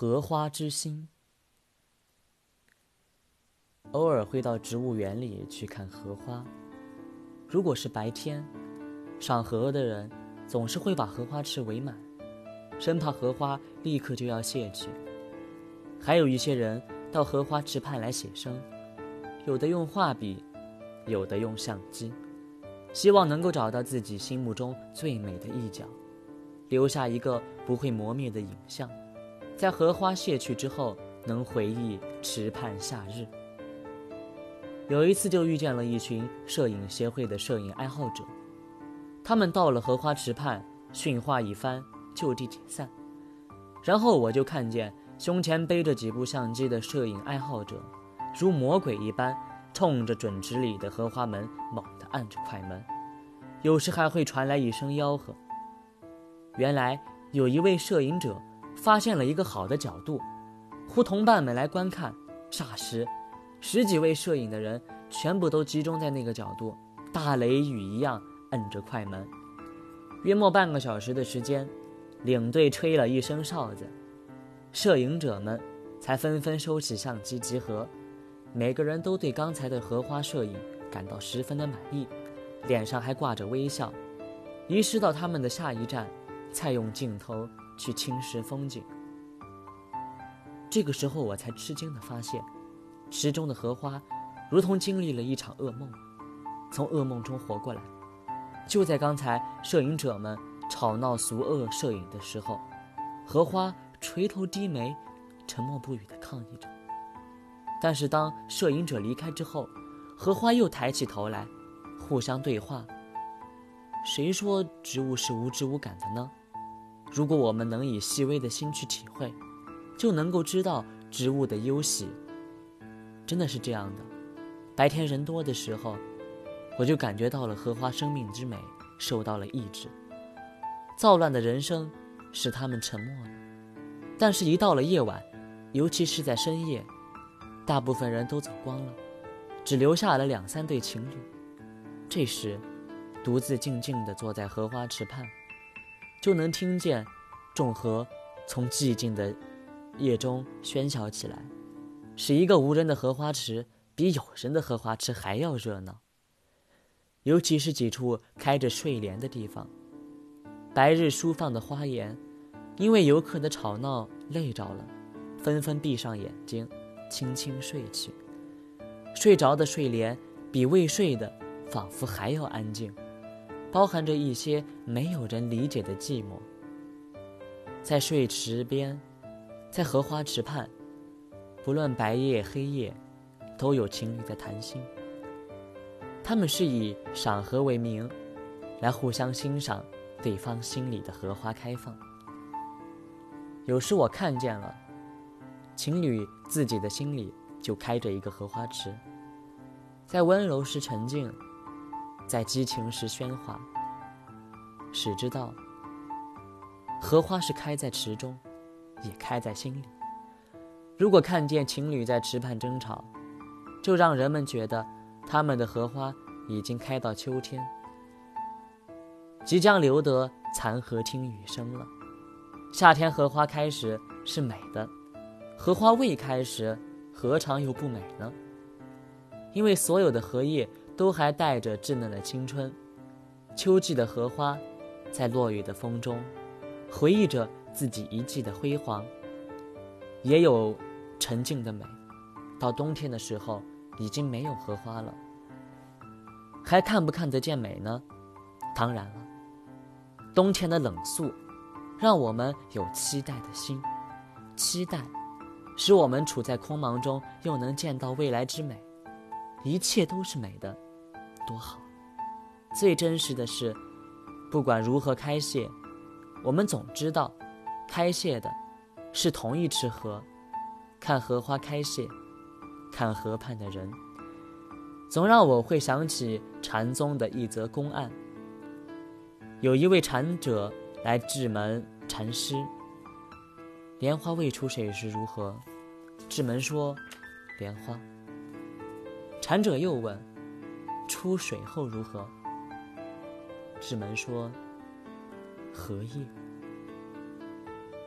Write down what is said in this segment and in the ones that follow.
荷花之心。偶尔会到植物园里去看荷花。如果是白天，赏荷的人总是会把荷花池围满，生怕荷花立刻就要谢去。还有一些人到荷花池畔来写生，有的用画笔，有的用相机，希望能够找到自己心目中最美的一角，留下一个不会磨灭的影像，在荷花谢去之后，能回忆池畔夏日。有一次就遇见了一群摄影协会的摄影爱好者，他们到了荷花池畔训话一番，就地解散。然后我就看见胸前背着几部相机的摄影爱好者，如魔鬼一般，冲着准池里的荷花门猛地按着快门，有时还会传来一声吆喝。原来有一位摄影者发现了一个好的角度，呼同伴们来观看，霎时。十几位摄影的人全部都集中在那个角度，大雷雨一样摁着快门。约莫半个小时的时间，领队吹了一声哨子，摄影者们才纷纷收起相机集合。每个人都对刚才的荷花摄影感到十分的满意，脸上还挂着微笑。遗失到他们的下一站，再用镜头去侵蚀风景。这个时候，我才吃惊地发现。池中的荷花，如同经历了一场噩梦，从噩梦中活过来。就在刚才，摄影者们吵闹俗恶摄影的时候，荷花垂头低眉，沉默不语地抗议着。但是当摄影者离开之后，荷花又抬起头来，互相对话。谁说植物是无知无感的呢？如果我们能以细微的心去体会，就能够知道植物的忧喜。真的是这样的，白天人多的时候，我就感觉到了荷花生命之美受到了抑制。躁乱的人生使他们沉默了，但是，一到了夜晚，尤其是在深夜，大部分人都走光了，只留下了两三对情侣。这时，独自静静地坐在荷花池畔，就能听见众荷从寂静的夜中喧嚣起来。使一个无人的荷花池比有人的荷花池还要热闹。尤其是几处开着睡莲的地方，白日舒放的花颜，因为游客的吵闹累着了，纷纷闭上眼睛，轻轻睡去。睡着的睡莲比未睡的仿佛还要安静，包含着一些没有人理解的寂寞。在睡池边，在荷花池畔。不论白夜黑夜，都有情侣在谈心。他们是以赏荷为名，来互相欣赏对方心里的荷花开放。有时我看见了，情侣自己的心里就开着一个荷花池，在温柔时沉静，在激情时喧哗。谁知道，荷花是开在池中，也开在心里。如果看见情侣在池畔争吵，就让人们觉得他们的荷花已经开到秋天，即将留得残荷听雨声了。夏天荷花开时是美的，荷花未开时何尝又不美呢？因为所有的荷叶都还带着稚嫩的青春。秋季的荷花，在落雨的风中，回忆着自己一季的辉煌，也有。沉静的美，到冬天的时候已经没有荷花了，还看不看得见美呢？当然了，冬天的冷肃，让我们有期待的心，期待使我们处在空茫中又能见到未来之美，一切都是美的，多好！最真实的是，不管如何开谢，我们总知道，开谢的是同一池荷。看荷花开谢，看河畔的人，总让我会想起禅宗的一则公案。有一位禅者来智门禅师，莲花未出水时如何？智门说：莲花。禅者又问：出水后如何？智门说：荷叶。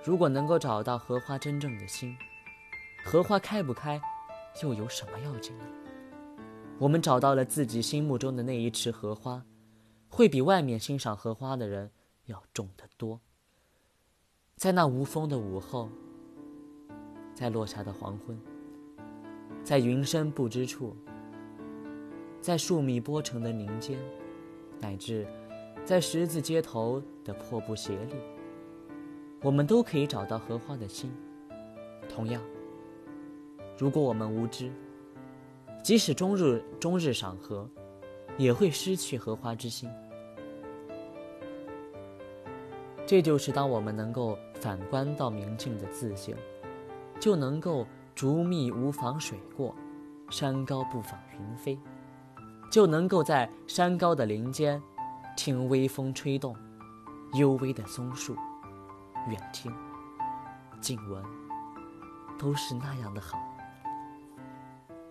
如果能够找到荷花真正的心，荷花开不开，又有什么要紧呢？我们找到了自己心目中的那一池荷花，会比外面欣赏荷花的人要重得多。在那无风的午后，在落霞的黄昏，在云深不知处，在数米波城的林间，乃至在十字街头的破布鞋里。我们都可以找到荷花的心。同样，如果我们无知，即使终日终日赏荷，也会失去荷花之心。这就是当我们能够反观到明镜的自性，就能够竹密无妨水过，山高不妨云飞，就能够在山高的林间，听微风吹动幽微的松树。远听、近闻，都是那样的好。